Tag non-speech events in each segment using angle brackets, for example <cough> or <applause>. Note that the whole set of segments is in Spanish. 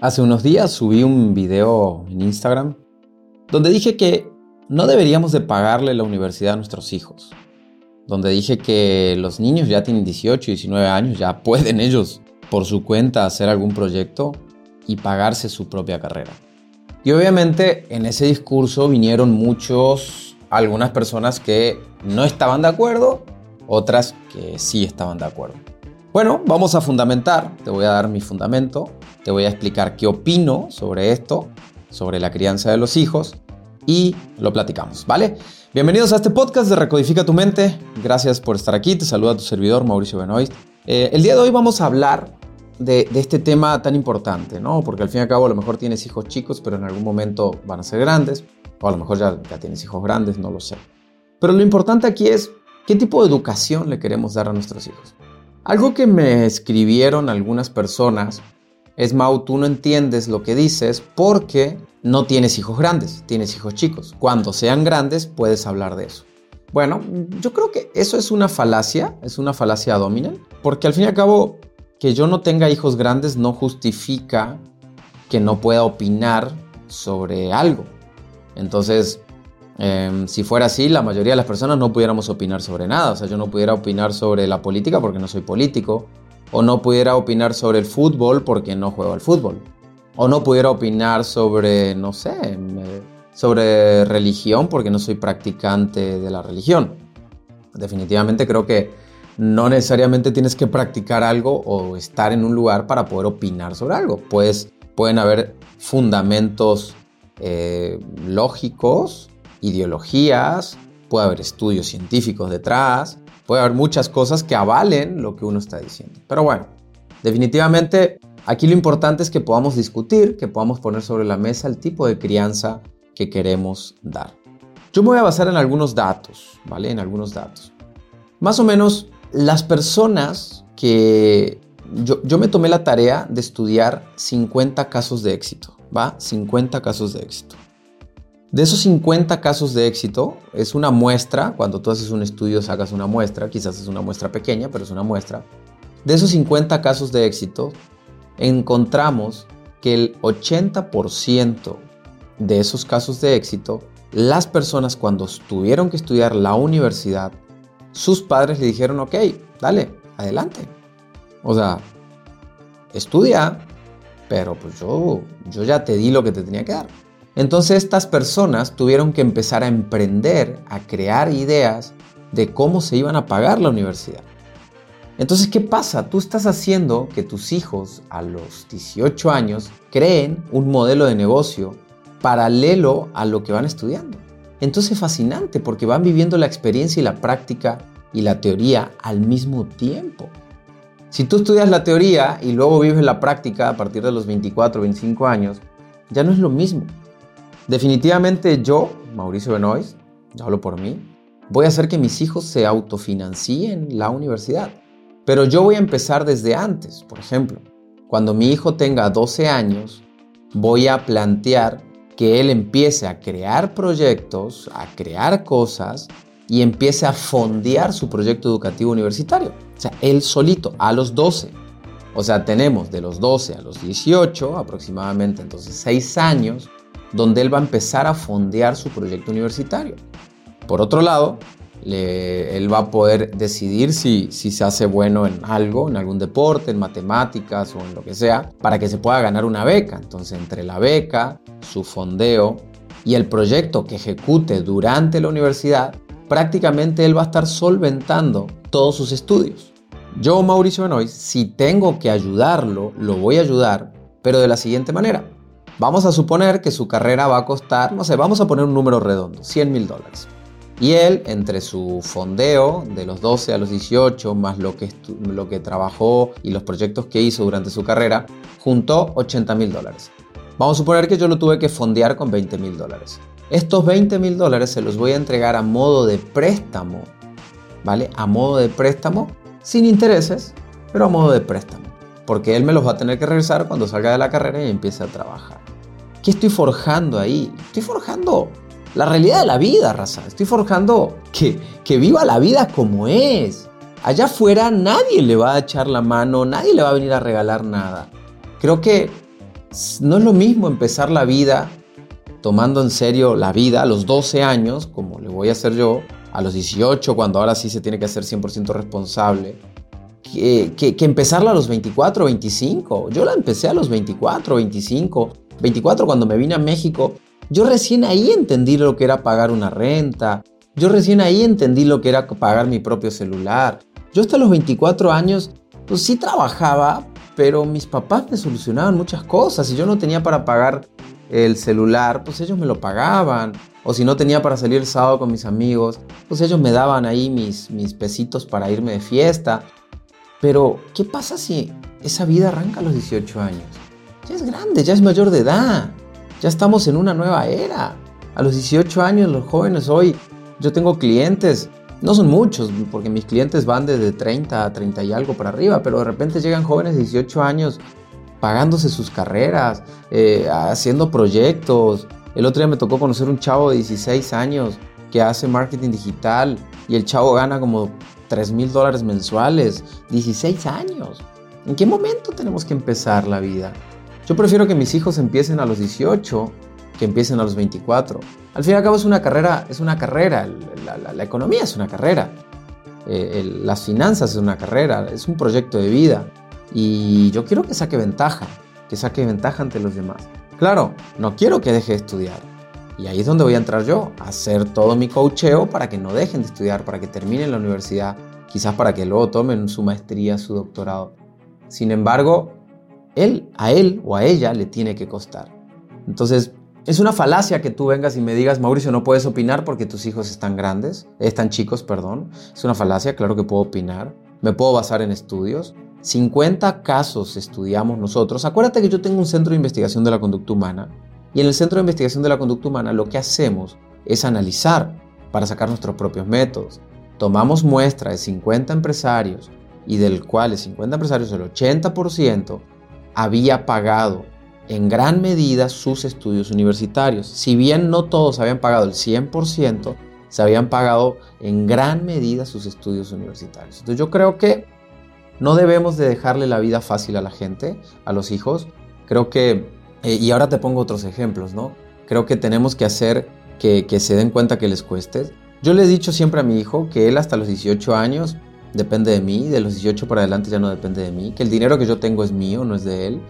Hace unos días subí un video en Instagram donde dije que no deberíamos de pagarle la universidad a nuestros hijos. Donde dije que los niños ya tienen 18 y 19 años, ya pueden ellos por su cuenta hacer algún proyecto y pagarse su propia carrera. Y obviamente en ese discurso vinieron muchos, algunas personas que no estaban de acuerdo, otras que sí estaban de acuerdo. Bueno, vamos a fundamentar, te voy a dar mi fundamento, te voy a explicar qué opino sobre esto, sobre la crianza de los hijos y lo platicamos, ¿vale? Bienvenidos a este podcast de Recodifica tu mente. Gracias por estar aquí. Te saluda tu servidor Mauricio Benoist. Eh, el día de hoy vamos a hablar de, este tema tan importante, ¿no? Porque al fin y al cabo a lo mejor tienes hijos chicos, pero en algún momento van a ser grandes, o a lo mejor ya, ya tienes hijos grandes, no lo sé. Pero lo importante aquí es qué tipo de educación le queremos dar a nuestros hijos. Algo que me escribieron algunas personas es, Mau, tú no entiendes lo que dices porque no tienes hijos grandes, tienes hijos chicos. Cuando sean grandes puedes hablar de eso. Bueno, yo creo que eso es una falacia, es una falacia dominante, porque al fin y al cabo que yo no tenga hijos grandes no justifica que no pueda opinar sobre algo. Entonces, Em, si fuera así, la mayoría de las personas no pudiéramos opinar sobre nada. O sea, yo no pudiera opinar sobre la política porque no soy político. O no pudiera opinar sobre el fútbol porque no juego al fútbol. O no pudiera opinar sobre, no sé, sobre religión porque no soy practicante de la religión. Definitivamente creo que no necesariamente tienes que practicar algo o estar en un lugar para poder opinar sobre algo. Pues pueden haber fundamentos eh, lógicos ideologías, puede haber estudios científicos detrás, puede haber muchas cosas que avalen lo que uno está diciendo. Pero bueno, definitivamente aquí lo importante es que podamos discutir, que podamos poner sobre la mesa el tipo de crianza que queremos dar. Yo me voy a basar en algunos datos, ¿vale? En algunos datos. Más o menos las personas que yo, yo, me tomé la tarea de estudiar 50 casos de éxito, ¿va? 50 casos de éxito. De esos 50 casos de éxito, es una muestra, cuando tú haces un estudio sacas una muestra, quizás es una muestra pequeña, pero es una muestra. De esos 50 casos de éxito, encontramos que el 80% de esos casos de éxito, las personas cuando tuvieron que estudiar la universidad, sus padres le dijeron, ok, dale, adelante. O sea, estudia, pero pues yo, yo ya te di lo que te tenía que dar. Entonces estas personas tuvieron que empezar a emprender, a crear ideas de cómo se iban a pagar la universidad. Entonces, ¿qué pasa? Tú estás haciendo que tus hijos a los 18 años creen un modelo de negocio paralelo a lo que van estudiando. Entonces es fascinante porque van viviendo la experiencia y la práctica y la teoría al mismo tiempo. Si tú estudias la teoría y luego vives la práctica a partir de los 24 o 25 años, ya no es lo mismo. Definitivamente yo, Mauricio Benoist, hablo por mí, voy a hacer que mis hijos se autofinancien la universidad. Pero yo voy a empezar desde antes. Por ejemplo, cuando mi hijo tenga 12 años, voy a plantear que él empiece a crear proyectos, a crear cosas y empiece a fondear su proyecto educativo universitario. O sea, él solito, a los 12. O sea, tenemos de los 12 a los 18, aproximadamente entonces 6 años, donde él va a empezar a fondear su proyecto universitario. Por otro lado, él va a poder decidir si, se hace bueno en algo, en algún deporte, en matemáticas o en lo que sea, para que se pueda ganar una beca. Entonces, entre la beca, su fondeo y el proyecto que ejecute durante la universidad, prácticamente él va a estar solventando todos sus estudios. Yo, Mauricio Benoist, si tengo que ayudarlo, lo voy a ayudar, pero de la siguiente manera. Vamos a suponer que su carrera va a costar, no sé, vamos a poner un número redondo, 100 mil dólares. Y él, entre su fondeo de los 12 a los 18, más lo que, lo que trabajó y los proyectos que hizo durante su carrera, juntó 80 mil dólares. Vamos a suponer que yo lo tuve que fondear con 20 mil dólares. Estos 20 mil dólares se los voy a entregar a modo de préstamo, ¿vale? A modo de préstamo, sin intereses, pero a modo de préstamo. Porque él me los va a tener que regresar cuando salga de la carrera y empiece a trabajar. ¿Qué estoy forjando ahí? Estoy forjando la realidad de la vida, raza. Estoy forjando que, que viva la vida como es. Allá afuera nadie le va a echar la mano, nadie le va a venir a regalar nada. Creo que no es lo mismo empezar la vida tomando en serio la vida a los 12 años, como le voy a hacer yo, a los 18, cuando ahora sí se tiene que hacer 100% responsable, que, que, empezarla a los 24 o 25. Yo la empecé a los 24 o 25. 24 cuando me vine a México, yo recién ahí entendí lo que era pagar una renta. Yo recién ahí entendí lo que era pagar mi propio celular. Yo hasta los 24 años, pues sí trabajaba, pero mis papás me solucionaban muchas cosas y yo no tenía para pagar el celular, pues ellos me lo pagaban. O si no tenía para salir el sábado con mis amigos, pues ellos me daban ahí mis, mis pesitos para irme de fiesta. Pero, ¿qué pasa si esa vida arranca a los 18 años? Ya es grande, ya es mayor de edad. Ya estamos en una nueva era. A los 18 años los jóvenes hoy, yo tengo clientes, no son muchos, porque mis clientes van desde 30 a 30 y algo para arriba, pero de repente llegan jóvenes de 18 años pagándose sus carreras, eh, haciendo proyectos. El otro día me tocó conocer un chavo de 16 años que hace marketing digital y el chavo gana como 3 mil dólares mensuales. 16 años. ¿En qué momento tenemos que empezar la vida? Yo prefiero que mis hijos empiecen a los 18 que empiecen a los 24. Al fin y al cabo es una carrera, es una carrera, la, economía es una carrera, eh, las finanzas es una carrera, es un proyecto de vida. Y yo quiero que saque ventaja, que saque ventaja ante los demás. Claro, no quiero que deje de estudiar. Y ahí es donde voy a entrar yo, a hacer todo mi coacheo para que no dejen de estudiar, para que terminen la universidad, quizás para que luego tomen su maestría, su doctorado. Sin embargo, él, a él o a ella le tiene que costar. Entonces, es una falacia que tú vengas y me digas, Mauricio, no puedes opinar porque tus hijos están grandes, están chicos, perdón. Es una falacia, claro que puedo opinar. Me puedo basar en estudios, 50 casos estudiamos nosotros. Acuérdate que yo tengo un centro de investigación de la conducta humana y en el centro de investigación de la conducta humana lo que hacemos es analizar para sacar nuestros propios métodos. Tomamos muestra de 50 empresarios y del cual 50 empresarios, el 80% había pagado en gran medida sus estudios universitarios. Si bien no todos habían pagado el 100%, se habían pagado en gran medida sus estudios universitarios. Entonces yo creo que no debemos de dejarle la vida fácil a la gente, a los hijos. Creo que, eh, y ahora te pongo otros ejemplos, ¿no? Creo que tenemos que hacer que, que se den cuenta que les cueste. Yo le he dicho siempre a mi hijo que él hasta los 18 años depende de mí, de los 18 para adelante ya no depende de mí, que el dinero que yo tengo es mío, no es de él,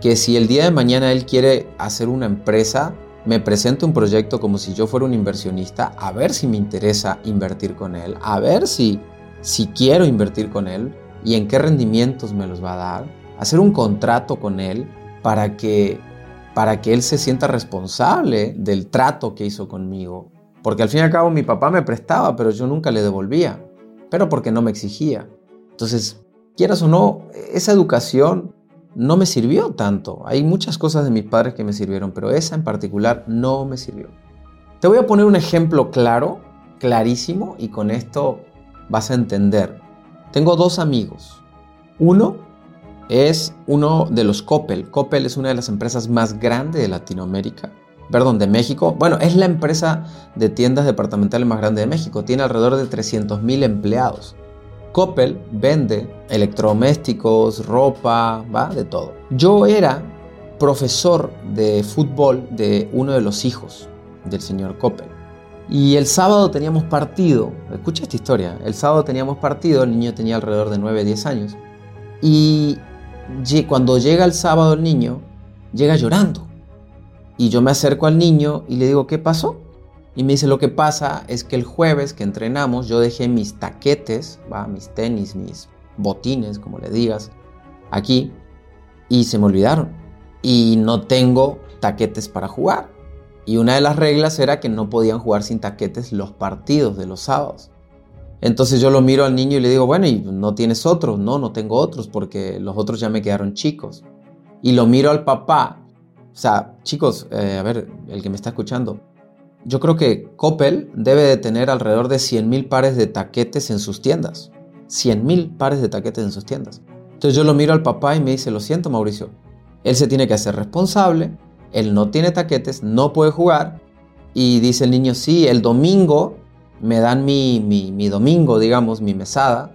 que si el día de mañana él quiere hacer una empresa, me presente un proyecto como si yo fuera un inversionista, a ver si me interesa invertir con él, a ver si, si quiero invertir con él, y en qué rendimientos me los va a dar, hacer un contrato con él para que, para que él se sienta responsable del trato que hizo conmigo. Porque al fin y al cabo mi papá me prestaba, pero yo nunca le devolvía, pero porque no me exigía. Entonces, quieras o no, esa educación no me sirvió tanto. Hay muchas cosas de mis padres que me sirvieron, pero esa en particular no me sirvió. Te voy a poner un ejemplo claro, clarísimo, y con esto vas a entender tengo dos amigos. Uno es uno de los Coppel. Coppel es una de las empresas más grandes de Latinoamérica. Perdón, de México. Bueno, es la empresa de tiendas departamentales más grande de México. Tiene alrededor de 300.000 empleados. Coppel vende electrodomésticos, ropa, va, de todo. Yo era profesor de fútbol de uno de los hijos del señor Coppel. Y el sábado teníamos partido, escucha esta historia, el sábado teníamos partido, el niño tenía alrededor de 9, 10 años. Y cuando llega el sábado el niño, llega llorando. Y yo me acerco al niño y le digo, ¿qué pasó? Y me dice, lo que pasa es que el jueves que entrenamos yo dejé mis taquetes, ¿va? mis tenis, mis botines, como le digas, aquí, y se me olvidaron. Y no tengo taquetes para jugar. Y una de las reglas era que no podían jugar sin taquetes los partidos de los sábados. Entonces yo lo miro al niño y le digo, bueno, ¿y no tienes otros? No, no tengo otros porque los otros ya me quedaron chicos. Y lo miro al papá. O sea, chicos, eh, a ver, el que me está escuchando. Yo creo que Coppel debe de tener alrededor de 100.000 pares de taquetes en sus tiendas. 100.000 pares de taquetes en sus tiendas. Entonces yo lo miro al papá y me dice, lo siento Mauricio, él se tiene que hacer responsable él no tiene taquetes, no puede jugar. Y dice el niño, sí, el domingo me dan mi, mi, domingo, digamos, mi mesada.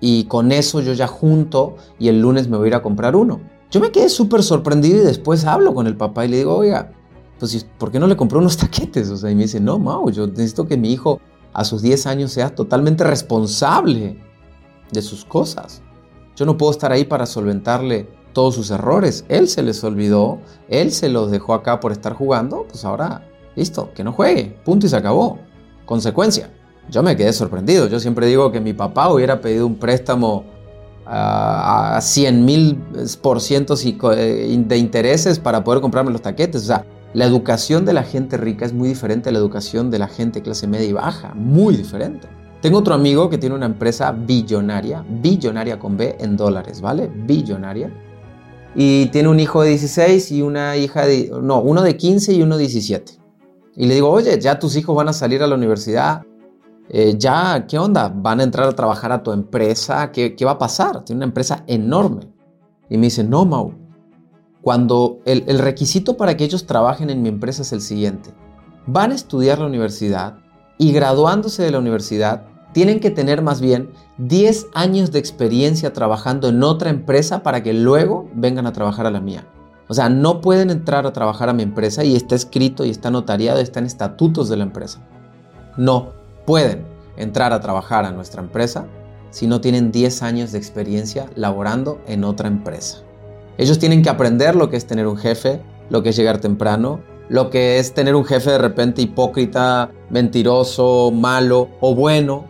Y con eso yo ya junto y el lunes me voy a ir a comprar uno. Yo me quedé súper sorprendido y después hablo con el papá y le digo, oiga, pues ¿por qué no le compró unos <laughs> taquetes? O sea, y me dice, no, Mau, yo necesito que mi hijo a sus 10 años sea totalmente responsable de sus cosas. Yo no puedo estar ahí para solventarle todos sus errores. Él se les olvidó, él se los dejó acá por estar jugando, pues ahora, listo, que no juegue, punto y se acabó. Consecuencia, yo me quedé sorprendido. Yo siempre digo que mi papá hubiera pedido un préstamo a 100 mil por ciento eh, de intereses para poder comprarme los taquetes. O sea, la educación de la gente rica es muy diferente a la educación de la gente clase media y baja, muy diferente. Tengo otro amigo que tiene una empresa billonaria, billonaria con B en dólares, ¿vale? Billonaria. Y tiene un hijo de 16 y una hija de, no, uno de 15 y uno de 17. Y le digo, oye, ya tus hijos van a salir a la universidad, eh, ya, ¿qué onda? ¿Van a entrar a trabajar a tu empresa? ¿Qué, ¿Qué, va a pasar? Tiene una empresa enorme. Y me dice, no, Mau, cuando el, requisito para que ellos trabajen en mi empresa es el siguiente. Van a estudiar la universidad y graduándose de la universidad tienen que tener más bien 10 años de experiencia trabajando en otra empresa para que luego vengan a trabajar a la mía. O sea, no pueden entrar a trabajar a mi empresa y está escrito y está notariado, está en estatutos de la empresa. No, pueden entrar a trabajar a nuestra empresa si no tienen 10 años de experiencia laborando en otra empresa. Ellos tienen que aprender lo que es tener un jefe, lo que es llegar temprano, lo que es tener un jefe de repente hipócrita, mentiroso, malo o bueno.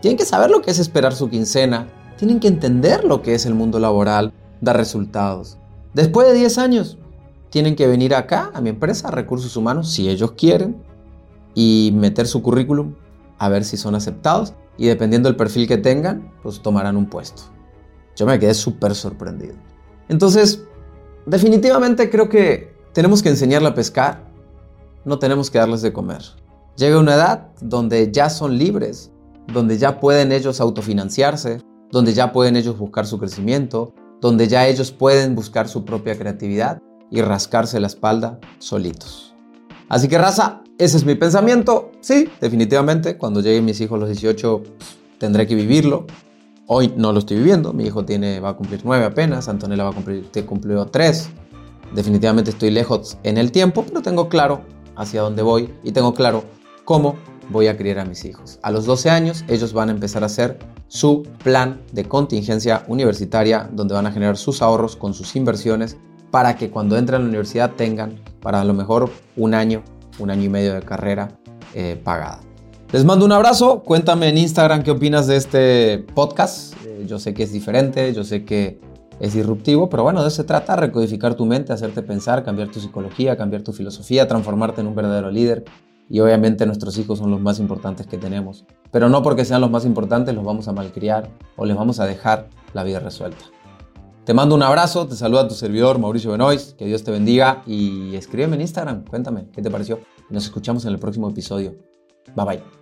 Tienen que saber lo que es esperar su quincena, tienen que entender lo que es el mundo laboral, dar resultados. Después de 10 años, tienen que venir acá a mi empresa, recursos humanos, si ellos quieren, y meter su currículum a ver si son aceptados y dependiendo del perfil que tengan, pues tomarán un puesto. Yo me quedé súper sorprendido. Entonces, definitivamente creo que tenemos que enseñarle a pescar, no tenemos que darles de comer. Llega una edad donde ya son libres, donde ya pueden ellos autofinanciarse, donde ya pueden ellos buscar su crecimiento, donde ya ellos pueden buscar su propia creatividad y rascarse la espalda solitos. Así que raza, ese es mi pensamiento. Sí, definitivamente, cuando lleguen mis hijos a los 18 tendré que vivirlo. Hoy no lo estoy viviendo, mi hijo tiene, va a cumplir 9 apenas, Antonella va a cumplir, te cumplió 3. Definitivamente estoy lejos en el tiempo, pero tengo claro hacia dónde voy y tengo claro cómo voy a criar a mis hijos. A los 12 años ellos van a empezar a hacer su plan de contingencia universitaria donde van a generar sus ahorros con sus inversiones para que cuando entren a la universidad tengan para a lo mejor un año un año y medio de carrera eh, pagada. Les mando un abrazo, cuéntame en Instagram qué opinas de este podcast. Eh, yo sé que es diferente, yo sé que es disruptivo, pero bueno, de eso se trata, recodificar tu mente, hacerte pensar, cambiar tu psicología, cambiar tu filosofía, transformarte en un verdadero líder. Y obviamente nuestros hijos son los más importantes que tenemos. Pero no porque sean los más importantes los vamos a malcriar o les vamos a dejar la vida resuelta. Te mando un abrazo, te saluda tu servidor Mauricio Benoist, que Dios te bendiga y escríbeme en Instagram, cuéntame qué te pareció. Nos escuchamos en el próximo episodio. Bye bye.